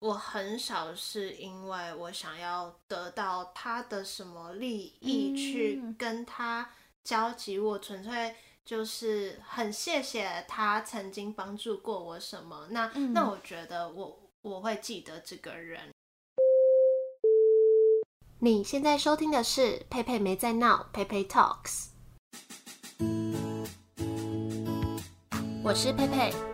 我很少是因为我想要得到他的什么利益去跟他交集，我纯粹就是很谢谢他曾经帮助过我什么。那那我觉得我我会记得这个人。你现在收听的是佩佩没在闹，佩佩 Talks。我是佩佩，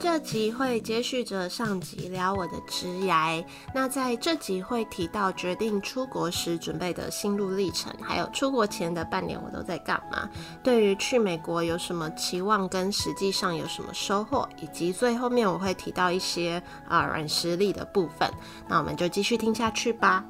这集会接续着上集聊我的职涯，那在这集会提到决定出国时准备的心路历程，还有出国前的半年我都在干嘛，对于去美国有什么期望跟实际上有什么收获，以及最后面我会提到一些啊软实力的部分，那我们就继续听下去吧。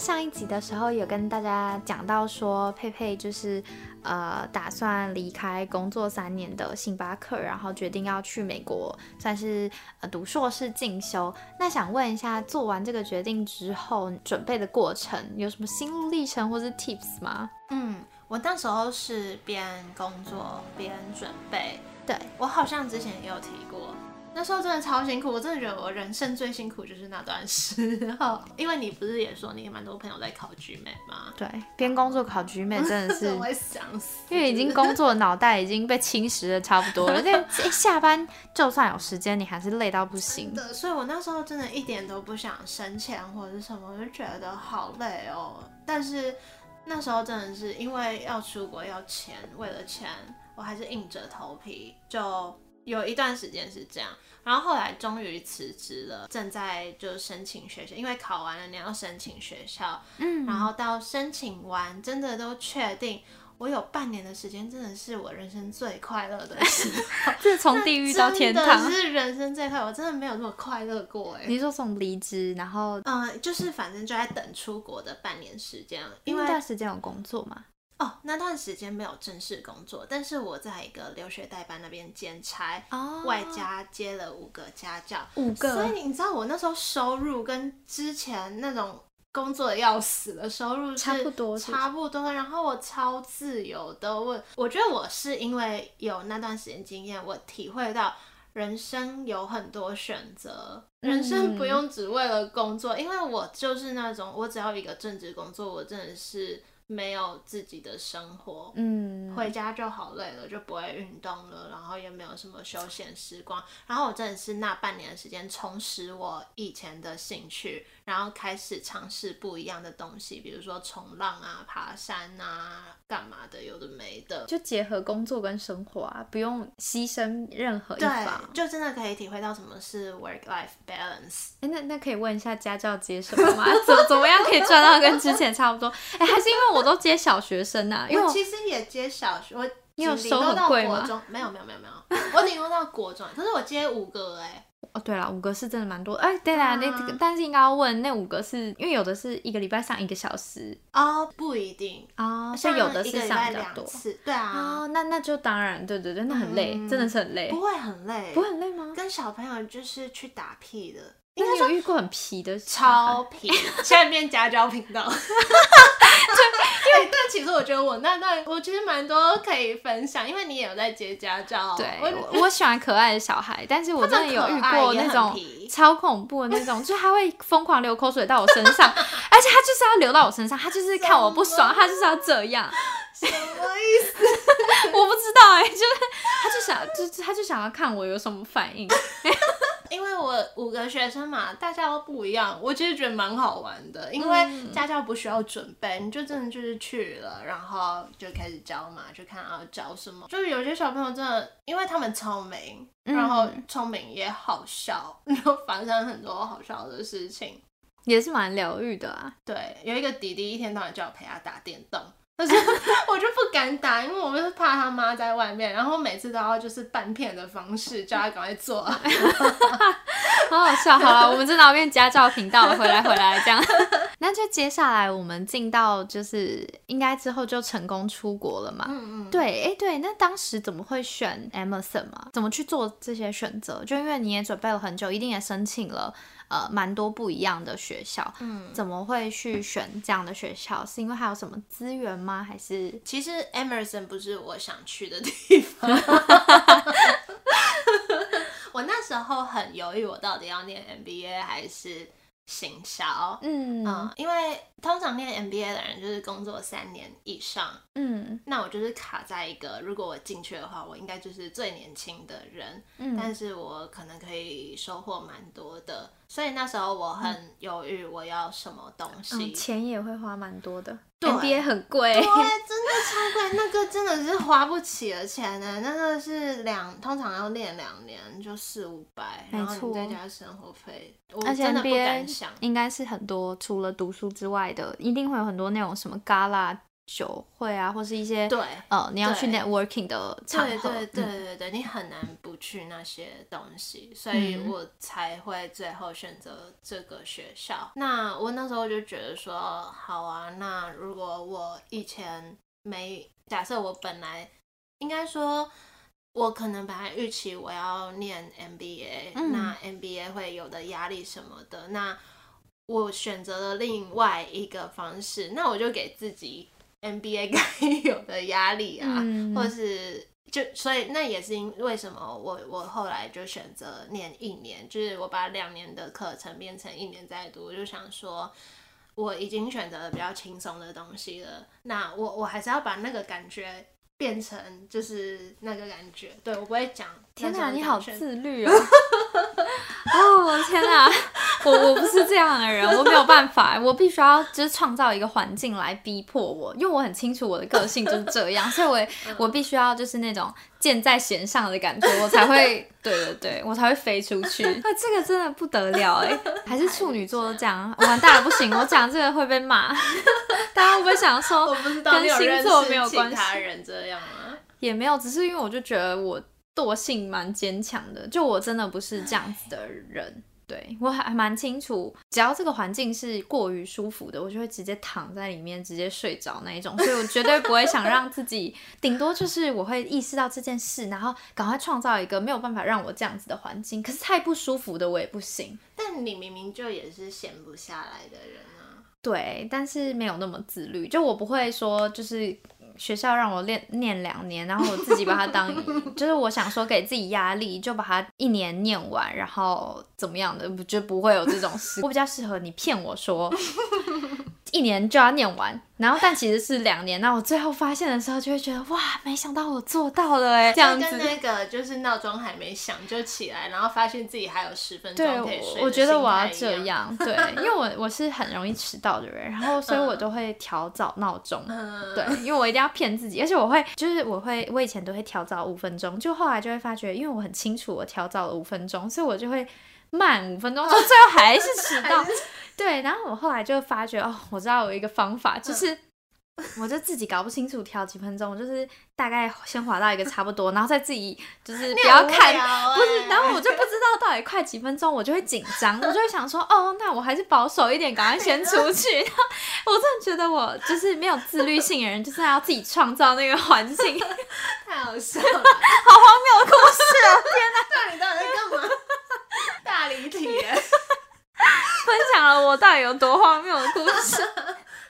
上一集的时候有跟大家讲到说，佩佩就是呃打算离开工作三年的星巴克，然后决定要去美国，算是呃读硕士进修。那想问一下，做完这个决定之后，准备的过程有什么心路历程或是 tips 吗？嗯，我那时候是边工作边准备。对，我好像之前也有提过。那时候真的超辛苦，我真的觉得我人生最辛苦就是那段时候，因为你不是也说你蛮多朋友在考 GMAT 吗？对，边工作考 GMAT 真的 是，我会想死，因为已经工作，脑袋已经被侵蚀的差不多了。这一下班就算有时间，你还是累到不行的。所以我那时候真的一点都不想省钱或者是什么，我就觉得好累哦。但是那时候真的是因为要出国要钱，为了钱，我还是硬着头皮就。有一段时间是这样，然后后来终于辞职了，正在就申请学校，因为考完了你要申请学校，嗯，然后到申请完真的都确定，我有半年的时间，真的是我人生最快乐的时候，这从地狱到天堂，是人生最快乐，我真的没有那么快乐过哎。你说从离职，然后嗯，就是反正就在等出国的半年时间，因为那段时间有工作吗？哦，那段时间没有正式工作，但是我在一个留学代班那边兼差，哦，外加接了五个家教，五个，所以你知道我那时候收入跟之前那种工作的要死的收入差不多，差不多。然后我超自由的，我我觉得我是因为有那段时间经验，我体会到人生有很多选择，人生不用只为了工作，嗯，因为我就是那种我只要一个正职工作，我真的是。没有自己的生活，嗯，回家就好累了，就不会运动了，然后也没有什么休闲时光，然后我真的是那半年的时间充实我以前的兴趣，然后开始尝试不一样的东西，比如说冲浪啊、爬山啊、干嘛的，有的没的，就结合工作跟生活啊，不用牺牲任何一方，就真的可以体会到什么是 work-life balance。哎，那那可以问一下家教接什么吗？怎么怎么样可以赚到跟之前差不多？哎，还是因为我。都接小学生呐、啊，因为我，我其实也接小学，我你有收很贵吗？没有没有没有没有，我顶多到国中，可是我接五个哎、欸。哦，对了，五个是真的蛮多。哎，对啦，那、啊、但是应该要问那五个是因为有的是一个礼拜上一个小时哦，不一定哦，像有的是上比较多，对啊，哦，那那就当然，对对对，那很累，嗯、真的是很累，不会很累，不会很累吗？跟小朋友就是去打屁的。应该有遇过很皮的，超 皮，现在变家教频道。对，但其实我觉得我那段我其实蛮多可以分享，因为你也有在接家教。对，我我喜欢可爱的小孩，但是我真的有遇过那种超恐怖的那种，就是他会疯狂流口水到我身上，而且他就是要流到我身上，他就是看我不爽，他就是要这样。什么意思？我不知道哎、欸，就是他就想，就他就想要看我有什么反应。因为我五个学生嘛，大家都不一样，我其实觉得蛮好玩的。因为家教不需要准备，你就真的就是去了，然后就开始教嘛，就看要教什么。就是有些小朋友真的，因为他们聪明，然后聪明也好笑，然后发生很多好笑的事情，也是蛮疗愈的啊。对，有一个弟弟一天到晚叫我陪他打电动。我就不敢打，因为我们是怕他妈在外面，然后每次都要就是半骗的方式叫他赶快做，好好笑。好了，我们这边变家教频道，回来回来这样。那就接下来我们进到就是应该之后就成功出国了嘛？嗯嗯。对，哎、欸、对，那当时怎么会选 Emerson 嘛？怎么去做这些选择？就因为你也准备了很久，一定也申请了。呃，蛮多不一样的学校，嗯，怎么会去选这样的学校？是因为还有什么资源吗？还是其实 Emerson 不是我想去的地方。我那时候很犹豫，我到底要念 MBA 还是行销？嗯，嗯，因为通常念 MBA 的人就是工作三年以上，嗯，那我就是卡在一个，如果我进去的话，我应该就是最年轻的人，嗯，但是我可能可以收获蛮多的。所以那时候我很犹豫，我要什么东西，嗯，钱也会花蛮多的，对。很贵，对，真的超贵，那个真的是花不起的钱呢，那个是两，通常要练两年就四五百，然后你再加生活费，而且 MBA 应该是很多除了读书之外的，一定会有很多那种什么 Gala。酒会啊，或是一些对，呃，你要去 networking 的场合，对对对对对，嗯、你很难不去那些东西，所以我才会最后选择这个学校。嗯、那我那时候就觉得说，好啊，那如果我以前没假设，我本来应该说，我可能本来预期我要念 MBA，、嗯、那 MBA 会有的压力什么的，那我选择了另外一个方式，那我就给自己。MBA 该有的压力啊，嗯、或是就所以那也是因为什么我我后来就选择念一年，就是我把两年的课程变成一年在读，我就想说我已经选择了比较轻松的东西了，那我我还是要把那个感觉。变成就是那个感觉，对，我不会讲。天哪，你好自律哦！哦，天哪，我我不是这样的人，我没有办法，我必须要就是创造一个环境来逼迫我，因为我很清楚我的个性就是这样，所以我我必须要就是那种箭在弦上的感觉，我才会，对对对，我才会飞出去。啊，这个真的不得了哎，还是处女座都这样，完蛋了，不行，我讲这个会被骂。大家会不会想说，我不知道跟星座没有关系？他人这样吗也没有，只是因为我就觉得我惰性蛮坚强的，就我真的不是这样子的人。对，我还蛮清楚，只要这个环境是过于舒服的，我就会直接躺在里面直接睡着那一种，所以我绝对不会想让自己，顶多就是我会意识到这件事，然后赶快创造一个没有办法让我这样子的环境。可是太不舒服的我也不行。但你明明就也是闲不下来的人啊。对，但是没有那么自律，就我不会说就是。学校让我练念两年，然后我自己把它当，就是我想说给自己压力，就把它一年念完，然后怎么样的，就不会有这种事。我比较适合你骗我说。一年就要念完，然后但其实是两年。那我最后发现的时候，就会觉得哇，没想到我做到了哎，这样子。跟那个就是闹钟还没响就起来，然后发现自己还有十分钟可以睡。对，我觉得我要这样，对，因为我我是很容易迟到的人，然后所以我都会调早闹钟，嗯、对，因为我一定要骗自己，而且我会就是我会我以前都会调早五分钟，就后来就会发觉，因为我很清楚我调早了五分钟，所以我就会。慢五分钟，就最后还是迟到。是对，然后我后来就发觉哦，我知道有一个方法，就是我就自己搞不清楚调几分钟，我就是大概先滑到一个差不多，然后再自己就是 不要看，欸、不是，然后我就不知道到底快几分钟，我就会紧张，我就会想说哦，那我还是保守一点，赶快先出去。我真的觉得我就是没有自律性的人，就是要自己创造那个环境，太好笑了，好荒谬的故事啊！天哪，那你到底在干嘛？大离题，分享了我到底有多荒谬的故事。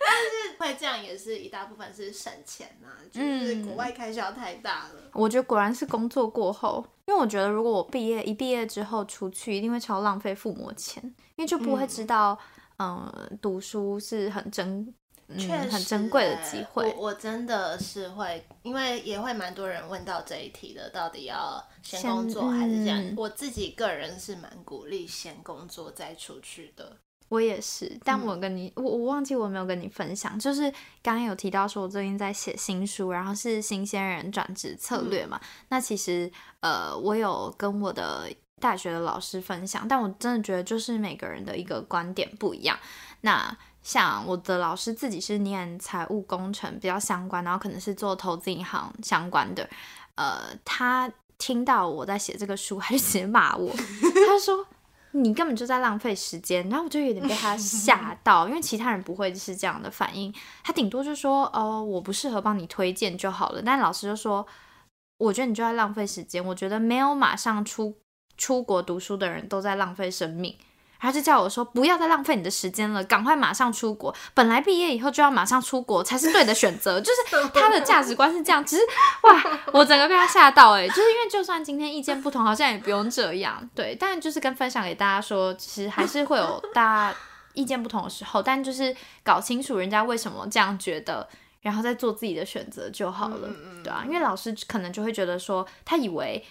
但是会这样也是一大部分是省钱呐、啊，就是国外开销太大了、嗯。我觉得果然是工作过后，因为我觉得如果我毕业一毕业之后出去，一定会超浪费父母钱，因为就不会知道，嗯，嗯，读书是很真。确实、嗯，很珍贵的机会。我我真的是会，因为也会蛮多人问到这一题的，到底要先工作还是这样？嗯、我自己个人是蛮鼓励先工作再出去的。我也是，但我跟你，嗯、我我忘记我没有跟你分享，就是刚刚有提到说我最近在写新书，然后是新鲜人转职策略嘛。嗯、那其实呃，我有跟我的大学的老师分享，但我真的觉得就是每个人的一个观点不一样。那像我的老师自己是念财务工程比较相关，然后可能是做投资银行相关的，呃，他听到我在写这个书，还是直接骂我，他说你根本就在浪费时间，然后我就有点被他吓到，因为其他人不会是这样的反应，他顶多就说哦、我不适合帮你推荐就好了，但老师就说，我觉得你就在浪费时间，我觉得没有马上出出国读书的人都在浪费生命。他就叫我说，不要再浪费你的时间了，赶快马上出国。本来毕业以后就要马上出国才是对的选择，就是他的价值观是这样。只是哇，我整个被他吓到哎，就是因为就算今天意见不同，好像也不用这样。对，但就是跟分享给大家说，其实还是会有大家意见不同的时候，但就是搞清楚人家为什么这样觉得，然后再做自己的选择就好了，对啊，因为老师可能就会觉得说，他以为。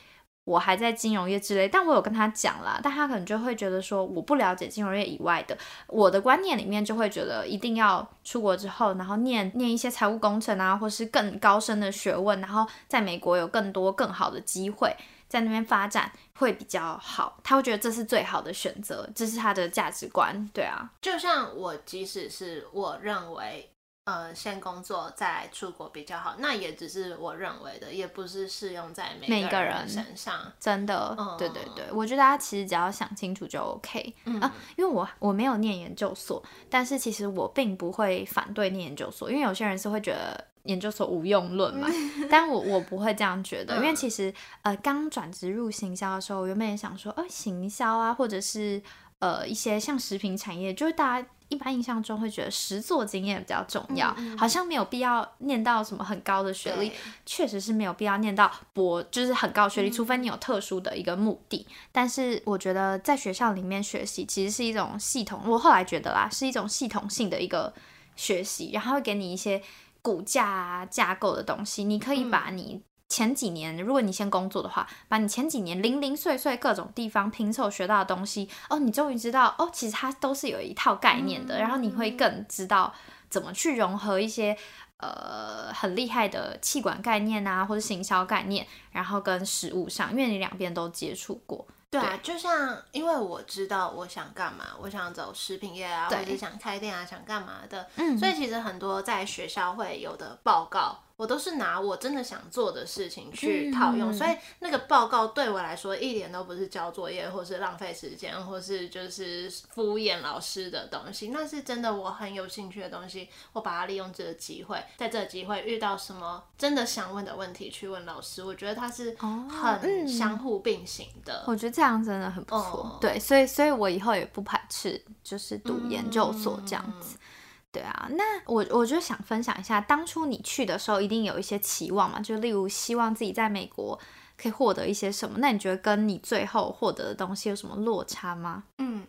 我还在金融业之类，但我有跟他讲啦，但他可能就会觉得说，我不了解金融业以外的，我的观念里面就会觉得一定要出国之后，然后念念一些财务工程啊，或是更高深的学问，然后在美国有更多更好的机会在那边发展会比较好，他会觉得这是最好的选择，这是他的价值观，对啊，就像我即使是我认为。呃，先工作再出国比较好，那也只是我认为的，也不是适用在每个人身上。真的，嗯，对对对，我觉得大家其实只要想清楚就 OK。嗯啊，因为我我没有念研究所，但是其实我并不会反对念研究所，因为有些人是会觉得研究所无用论嘛，但我我不会这样觉得，因为其实呃，刚转职入行销的时候，我原本也想说，呃，行销啊，或者是呃一些像食品产业，就是大家。一般印象中会觉得实作经验比较重要，嗯嗯，好像没有必要念到什么很高的学历，确实是没有必要念到博，就是很高学历，嗯，除非你有特殊的一个目的。但是我觉得在学校里面学习其实是一种系统，我后来觉得啦，是一种系统性的一个学习，然后会给你一些骨架啊架构的东西，你可以把你。前几年，如果你先工作的话，把你前几年零零碎碎各种地方拼凑学到的东西，哦，你终于知道，哦，其实它都是有一套概念的，嗯、然后你会更知道怎么去融合一些呃很厉害的气管概念啊，或者行销概念，然后跟实物上，因为你两边都接触过。对啊，就像因为我知道我想干嘛，我想走食品业啊，或者想开店啊，想干嘛的，嗯，所以其实很多在学校会有的报告。我都是拿我真的想做的事情去套用，嗯、所以那个报告对我来说一点都不是交作业，或是浪费时间，或是就是敷衍老师的东西。那是真的我很有兴趣的东西，我把它利用这个机会，在这个机会遇到什么真的想问的问题去问老师。我觉得它是很相互并行的。哦嗯、我觉得这样真的很不错。哦、对，所以所以我以后也不排斥，就是读研究所这样子。嗯对啊，那我我就想分享一下，当初你去的时候一定有一些期望嘛，就例如希望自己在美国可以获得一些什么。那你觉得跟你最后获得的东西有什么落差吗？嗯，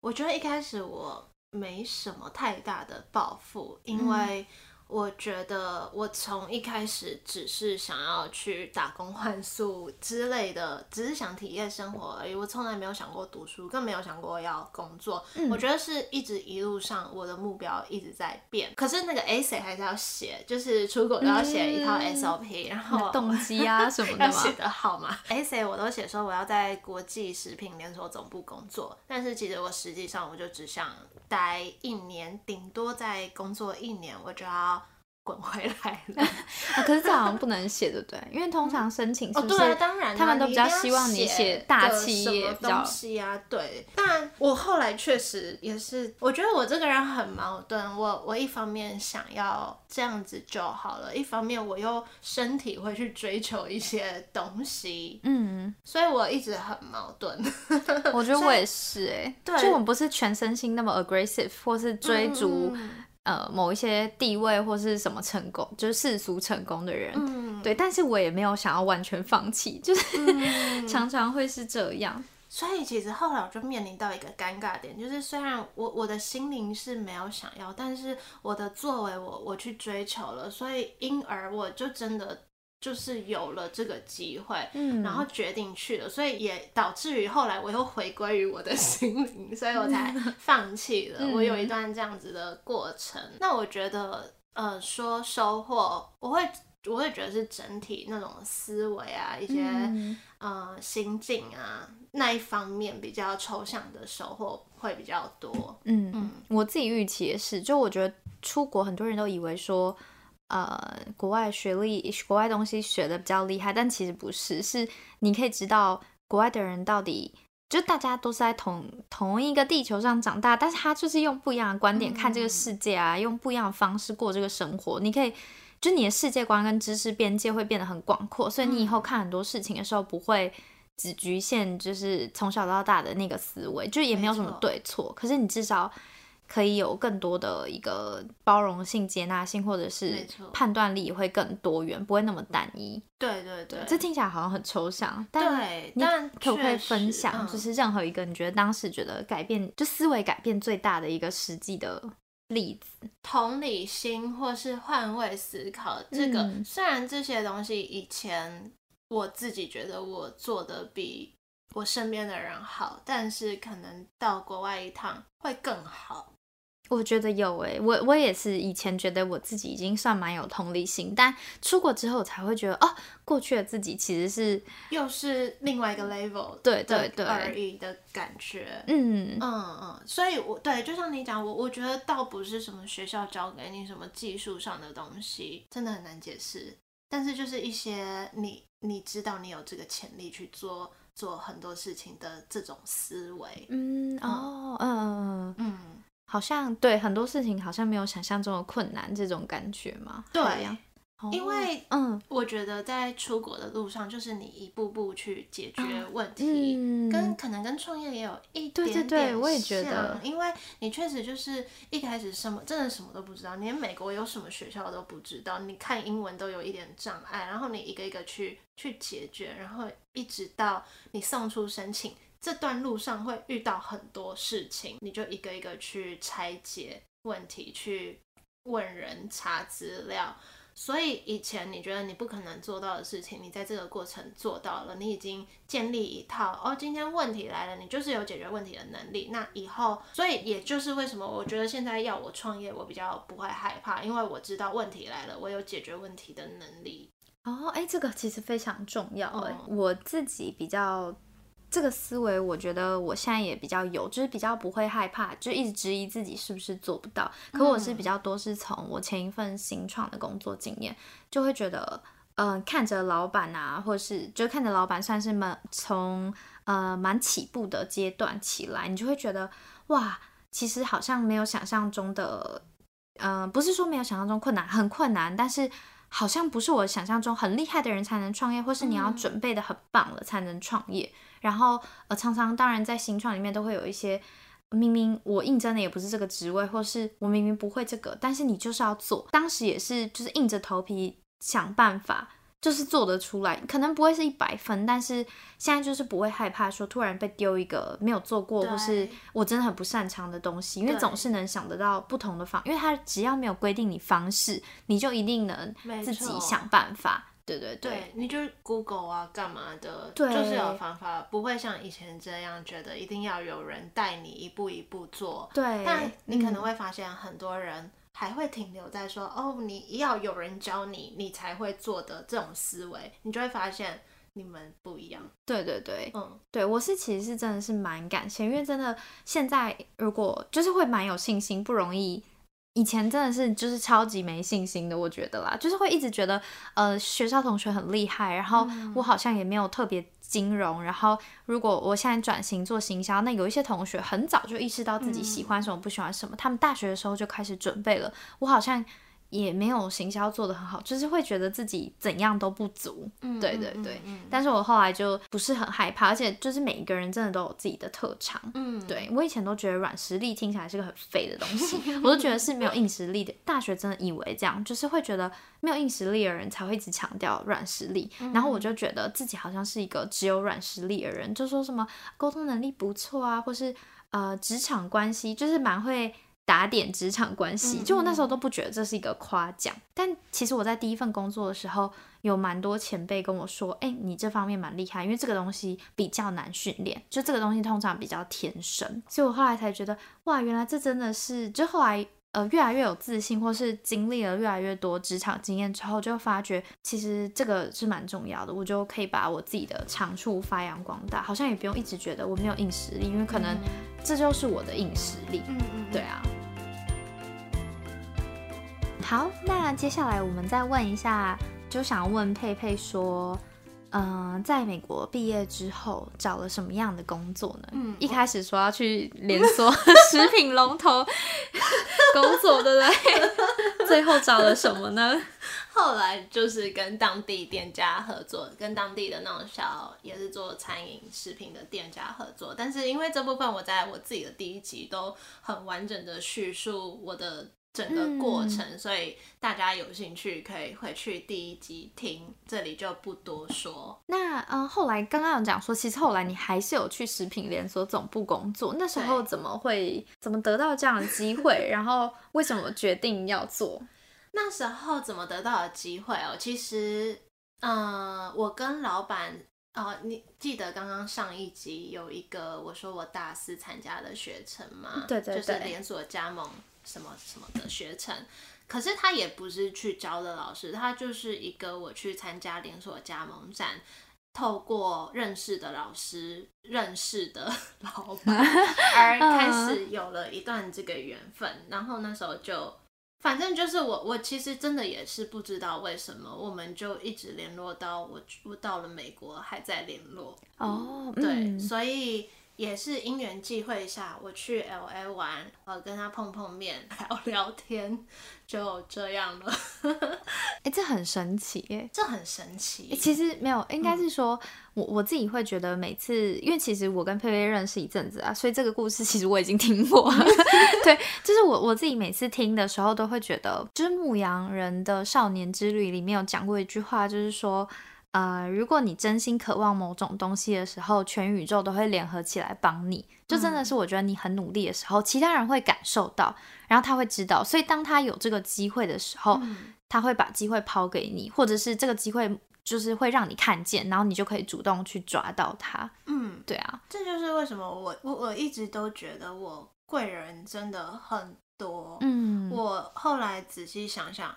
我觉得一开始我没什么太大的抱负，因为、嗯。我觉得我从一开始只是想要去打工换宿之类的，只是想体验生活而已。我从来没有想过读书，更没有想过要工作。嗯、我觉得是一直一路上我的目标一直在变。可是那个 essay 还是要写，就是出国都要写一套 SOP，、嗯、然后动机啊 什么的要写的好嘛。essay 我都写说我要在国际食品连锁总部工作，但是其实我实际上我就只想待一年，顶多再工作一年，我就要。滚回来了、啊，可是这好像不能写，对不对？因为通常申请是不是、哦、对、啊，当然他们都比较希望你写大企业东西啊。对，但我后来确实也是，我觉得我这个人很矛盾。我我一方面想要这样子就好了，一方面我又身体会去追求一些东西，嗯，所以我一直很矛盾。我觉得 我也是、欸，哎，对，就我们不是全身心那么 aggressive，或是追逐。嗯呃，某一些地位或是什么成功，就是世俗成功的人，嗯、对，但是我也没有想要完全放弃，就是、嗯、常常会是这样。所以其实后来我就面临到一个尴尬点，就是虽然我我的心灵是没有想要，但是我的作为我我去追求了，所以因而我就真的。就是有了这个机会，嗯，然后决定去了，所以也导致于后来我又回归于我的 心灵，所以我才 放弃了。我有一段这样子的过程。那我觉得，呃，说收获，我会我会觉得是整体那种思维啊，一些，嗯、呃，心境啊那一方面比较抽象的收获会比较多。嗯嗯，我自己预期也是，就我觉得出国很多人都以为说，呃，国外学历、国外东西学的比较厉害，但其实不是，是你可以知道国外的人到底。就大家都是在同同一个地球上长大，但是他就是用不一样的观点看这个世界啊，嗯、用不一样的方式过这个生活。你可以，就你的世界观跟知识边界会变得很广阔，所以你以后看很多事情的时候不会只局限，就是从小到大的那个思维，就也没有什么对错。可是你至少。可以有更多的一个包容性、接纳性，或者是判断力也会更多元，不会那么单一。对对对，这听起来好像很抽象，但你可不可以分享，就是任何一个你觉得当时觉得改变，就思维改变最大的一个实际的例子？同理心或是换位思考，这个、嗯、虽然这些东西以前我自己觉得我做的比我身边的人好，但是可能到国外一趟会更好。我觉得有诶、欸，我我也是以前觉得我自己已经算蛮有同理心，但出国之后我才会觉得哦，过去的自己其实是又是另外一个 level，对对对而已的感觉，嗯嗯嗯，所以我对，就像你讲，我我觉得倒不是什么学校教给你什么技术上的东西，真的很难解释，但是就是一些你你知道你有这个潜力去做做很多事情的这种思维，嗯哦嗯嗯。嗯好像对很多事情好像没有想象中的困难这种感觉嘛？对呀，因为嗯，我觉得在出国的路上，就是你一步步去解决问题，嗯、跟可能跟创业也有一点点像。对对对，我也觉得，因为你确实就是一开始什么真的什么都不知道，连美国有什么学校都不知道，你看英文都有一点障碍，然后你一个一个去去解决，然后一直到你送出申请。这段路上会遇到很多事情，你就一个一个去拆解问题，去问人查资料。所以以前你觉得你不可能做到的事情，你在这个过程做到了，你已经建立一套哦。今天问题来了，你就是有解决问题的能力。那以后，所以也就是为什么我觉得现在要我创业，我比较不会害怕，因为我知道问题来了，我有解决问题的能力。哦，哎，这个其实非常重要。哎、嗯，我自己比较。这个思维，我觉得我现在也比较有，就是比较不会害怕，就一直质疑自己是不是做不到。可我是比较多是从我前一份新创的工作经验，就会觉得，嗯、呃，看着老板啊，或是就看着老板算是蛮从呃蛮起步的阶段起来，你就会觉得哇，其实好像没有想象中的，嗯、呃，不是说没有想象中困难，很困难，但是。好像不是我想象中很厉害的人才能创业，或是你要准备的很棒了才能创业。嗯、然后呃，常常当然在新创里面都会有一些，明明我应征的也不是这个职位，或是我明明不会这个，但是你就是要做。当时也是就是硬着头皮想办法。就是做得出来，可能不会是一百分，但是现在就是不会害怕说突然被丢一个没有做过或是我真的很不擅长的东西，因为总是能想得到不同的方，因为他只要没有规定你方式，你就一定能自己想办法。对对对，对，你就 Google 啊干嘛的，就是有方法，不会像以前这样觉得一定要有人带你一步一步做。对，但你可能会发现很多人。还会停留在说哦，你要有人教你，你才会做的这种思维，你就会发现你们不一样。对对对，嗯，对我是其实是真的是蛮感谢，因为真的现在如果就是会蛮有信心，不容易。以前真的是就是超级没信心的，我觉得啦，就是会一直觉得呃学校同学很厉害，然后我好像也没有特别。金融，然后如果我现在转型做行销，那有一些同学很早就意识到自己喜欢什么，不喜欢什么，嗯、他们大学的时候就开始准备了。我好像。也没有行销做得很好，就是会觉得自己怎样都不足。嗯，对对对。嗯嗯嗯、但是我后来就不是很害怕，而且就是每一个人真的都有自己的特长。嗯，对，我以前都觉得软实力听起来是个很废的东西，我都觉得是没有硬实力的。大学真的以为这样，就是会觉得没有硬实力的人才会一直强调软实力。嗯、然后我就觉得自己好像是一个只有软实力的人，就说什么沟通能力不错啊，或是呃职场关系就是蛮会。打点职场关系，就我那时候都不觉得这是一个夸奖，嗯、但其实我在第一份工作的时候，有蛮多前辈跟我说：“哎、欸，你这方面蛮厉害，因为这个东西比较难训练，就这个东西通常比较天生。”所以我后来才觉得，哇，原来这真的是，就后来呃越来越有自信，或是经历了越来越多职场经验之后，就发觉其实这个是蛮重要的，我就可以把我自己的长处发扬光大，好像也不用一直觉得我没有硬实力，因为可能这就是我的硬实力。嗯嗯，对啊。好，那接下来我们再问一下，就想问佩佩说。嗯，在美国毕业之后找了什么样的工作呢？嗯，一开始说要去连锁 食品龙头工作，对不对？最后找了什么呢？后来就是跟当地店家合作，跟当地的那种小也是做餐饮食品的店家合作。但是因为这部分我在我自己的第一集都很完整的叙述我的。整个过程，嗯，所以大家有兴趣可以回去第一集听，这里就不多说。那嗯，后来刚刚有讲说，其实后来你还是有去食品连锁总部工作，那时候怎么会怎么得到这样的机会？然后为什么决定要做？那时候怎么得到的机会哦？其实，嗯，我跟老板，哦，你记得刚刚上一集有一个我说我大四参加的学程吗？对对对，就是连锁加盟。什么什么的学程，可是他也不是去教的老师，他就是一个我去参加连锁加盟展，透过认识的老师认识的老板，而开始有了一段这个缘分。然后那时候就，反正就是我我其实真的也是不知道为什么，我们就一直联络到我我到了美国还在联络哦，对，嗯、所以。也是因缘际会下，我去 LA 玩，呃，跟他碰碰面，聊聊天，就这样了。哎、欸，这很神奇耶，这很神奇。欸、其实没有，应该是说，嗯、我我自己会觉得，每次，因为其实我跟佩佩认识一阵子啊，所以这个故事其实我已经听过。对，就是我我自己每次听的时候，都会觉得，就是牧羊人的少年之旅里面有讲过一句话，就是说。呃，如果你真心渴望某种东西的时候，全宇宙都会联合起来帮你。就真的是我觉得你很努力的时候，嗯、其他人会感受到，然后他会知道。所以当他有这个机会的时候，嗯、他会把机会抛给你，或者是这个机会就是会让你看见，然后你就可以主动去抓到他。嗯，对啊，这就是为什么我我我一直都觉得我贵人真的很多。嗯，我后来仔细想想。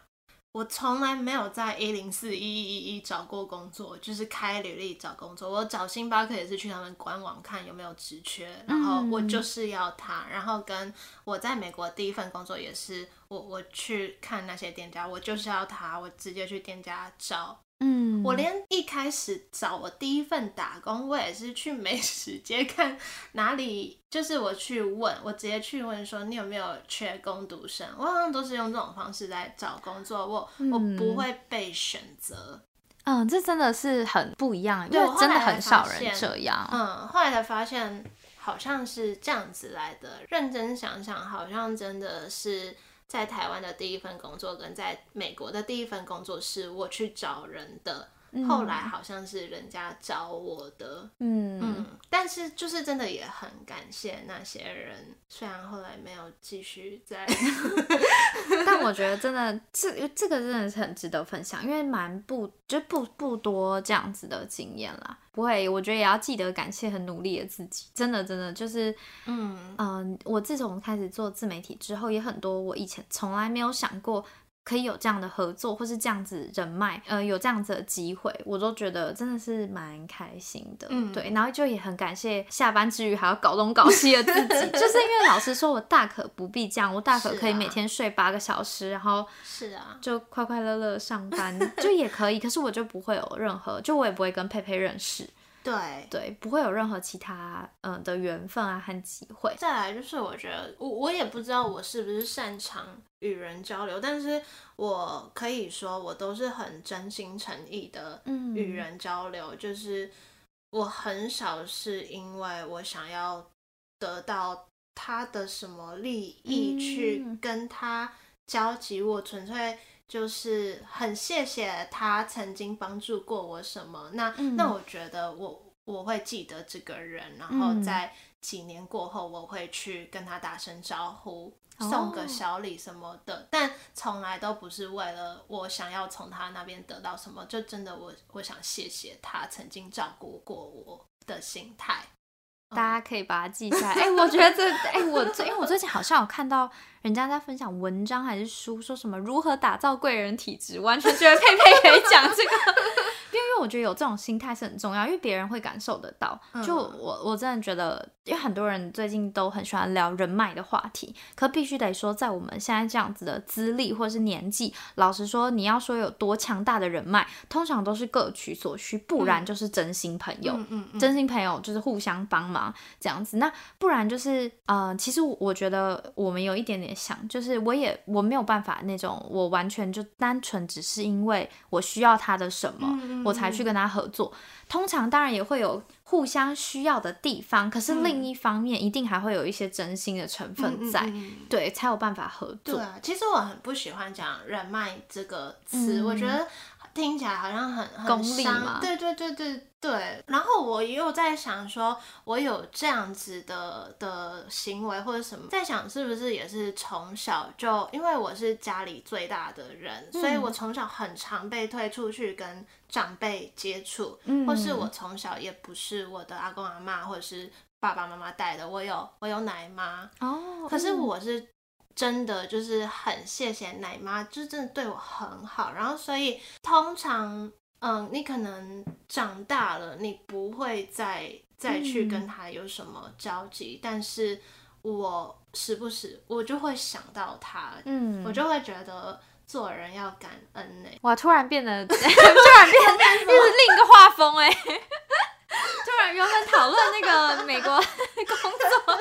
我从来没有在一零四一一一找过工作，就是开履历找工作。我找星巴克也是去他们官网看有没有职缺，然后我就是要他。然后跟我在美国第一份工作也是，我我去看那些店家，我就是要他，我直接去店家找。嗯，我连一开始找我第一份打工，我也是去美食街看哪里，就是我去问，我直接去问说，你有没有缺工读生，我好像都是用这种方式来找工作，我、嗯、我不会被选择。嗯，这真的是很不一样，因为真的很少人这样。嗯，后来才发现好像是这样子来的。认真想想，好像真的是。在台湾的第一份工作跟在美国的第一份工作是我去找人的，嗯、后来好像是人家找我的，嗯嗯，但是就是真的也很感谢那些人，虽然后来没有继续在，但我觉得真的这这个真的是很值得分享，因为蛮不就不不多这样子的经验啦。不会，我觉得也要记得感谢很努力的自己，真的真的就是，嗯嗯、呃，我自从开始做自媒体之后，也很多我以前从来没有想过可以有这样的合作，或是这样子人脉，呃，有这样子的机会，我都觉得真的是蛮开心的，嗯，对，然后就也很感谢下班之余还要搞东搞西的自己，就是因为老实说，我大可不必这样，我大可可以每天睡八个小时，然后是啊，就快快乐乐上班就也可以，可是我就不会有任何，就我也不会跟佩佩认识。对对，不会有任何其他嗯的缘分啊和机会。再来就是，我觉得我我也不知道我是不是擅长与人交流，但是我可以说我都是很真心诚意的与人交流。嗯、就是我很少是因为我想要得到他的什么利益去跟他交集，我纯粹就是很谢谢他曾经帮助过我什么。那、嗯、那我觉得我。我会记得这个人，然后在几年过后，我会去跟他打声招呼，嗯、送个小礼什么的，哦、但从来都不是为了我想要从他那边得到什么，就真的我我想谢谢他曾经照顾过我的心态。大家可以把它记下来。哎、欸，我觉得这，哎、欸，我最，因为我最近好像有看到人家在分享文章还是书，说什么如何打造贵人体质，完全觉得佩佩可以讲这个。因为我觉得有这种心态是很重要，因为别人会感受得到。就我我真的觉得，因为很多人最近都很喜欢聊人脉的话题，可必须得说，在我们现在这样子的资历或者是年纪，老实说，你要说有多强大的人脉，通常都是各取所需，不然就是真心朋友。嗯嗯嗯、真心朋友就是互相帮忙这样子。那不然就是呃，其实我觉得我们有一点点想，就是我也我没有办法那种，我完全就单纯只是因为我需要他的什么。嗯我才去跟他合作，通常当然也会有互相需要的地方，可是另一方面一定还会有一些真心的成分在，嗯、对，才有办法合作。对啊，其实我很不喜欢讲人脉这个词，嗯、我觉得。听起来好像很很功利嘛，对对对对对。然后我也有在想说，我有这样子的的行为或者什么，在想是不是也是从小就，因为我是家里最大的人，嗯、所以我从小很常被推出去跟长辈接触，嗯、或是我从小也不是我的阿公阿妈或者是爸爸妈妈带的，我有我有奶妈哦，可是我是。真的就是很谢谢奶妈，就是真的对我很好。然后所以通常，嗯，你可能长大了，你不会再再去跟他有什么交集。嗯、但是我时不时我就会想到他，嗯，我就会觉得做人要感恩呢。哇，突然变得 突然变得又是另一个画风哎，突然原本讨论那个美国 工作。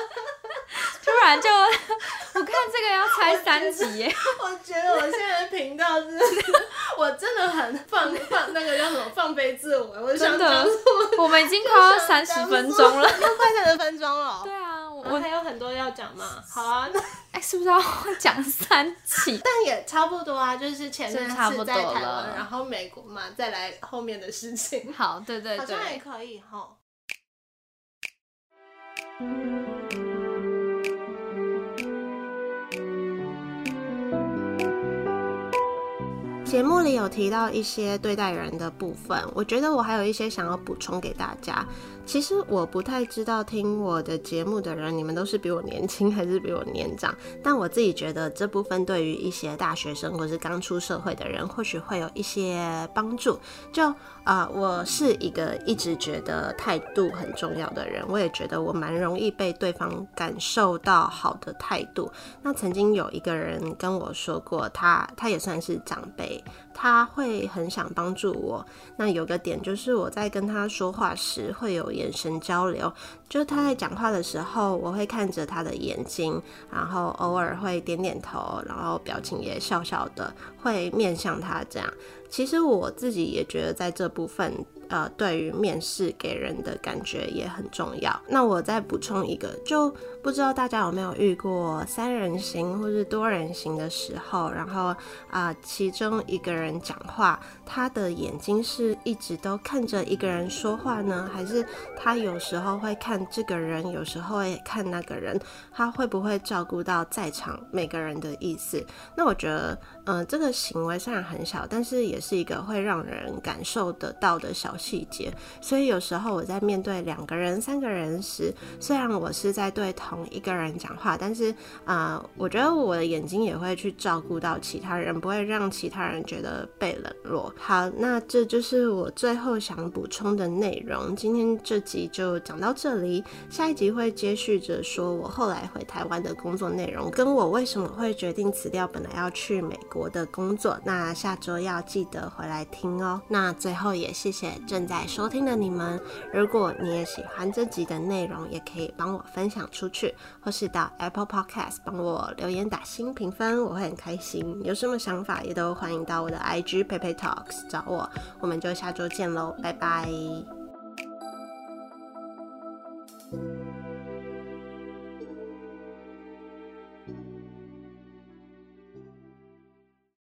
突然就，我看这个要拆三集耶。我觉得我现在的频道是，我真的很放放那个叫什么放飞自我。我想讲，我们已经快要三十分钟了，又快三十分钟了。对啊，我还有很多要讲嘛。好啊，那哎，是不是要讲三集？但也差不多啊，就是前面是在台湾，然后美国嘛，再来后面的事情。好，对对对，好像也可以哈。节目里有提到一些对待人的部分，我觉得我还有一些想要补充给大家。其实我不太知道听我的节目的人，你们都是比我年轻还是比我年长？但我自己觉得这部分对于一些大学生或是刚出社会的人，或许会有一些帮助。就啊、呃，我是一个一直觉得态度很重要的人，我也觉得我蛮容易被对方感受到好的态度。那曾经有一个人跟我说过，他他也算是长辈。他会很想帮助我。那有个点就是我在跟他说话时会有眼神交流，就他在讲话的时候，我会看着他的眼睛，然后偶尔会点点头，然后表情也笑笑的，会面向他这样。其实我自己也觉得在这部分。呃，对于面试给人的感觉也很重要。那我再补充一个，就不知道大家有没有遇过三人行或是多人行的时候，然后啊、其中一个人讲话，他的眼睛是一直都看着一个人说话呢，还是他有时候会看这个人，有时候会看那个人，他会不会照顾到在场每个人的意思？那我觉得，嗯、这个行为虽然很小，但是也是一个会让人感受得到的小细节，所以有时候我在面对两个人、三个人时，虽然我是在对同一个人讲话，但是啊、我觉得我的眼睛也会去照顾到其他人，不会让其他人觉得被冷落。好，那这就是我最后想补充的内容。今天这集就讲到这里，下一集会接续着说我后来回台湾的工作内容，跟我为什么会决定辞掉本来要去美国我的工作，那下周要记得回来听哦。那最后也谢谢正在收听的你们，如果你也喜欢这集的内容，也可以帮我分享出去，或是到 Apple Podcast 帮我留言打新评分，我会很开心。有什么想法也都欢迎到我的 IG Pepe Talks 找我，我们就下周见喽，拜拜。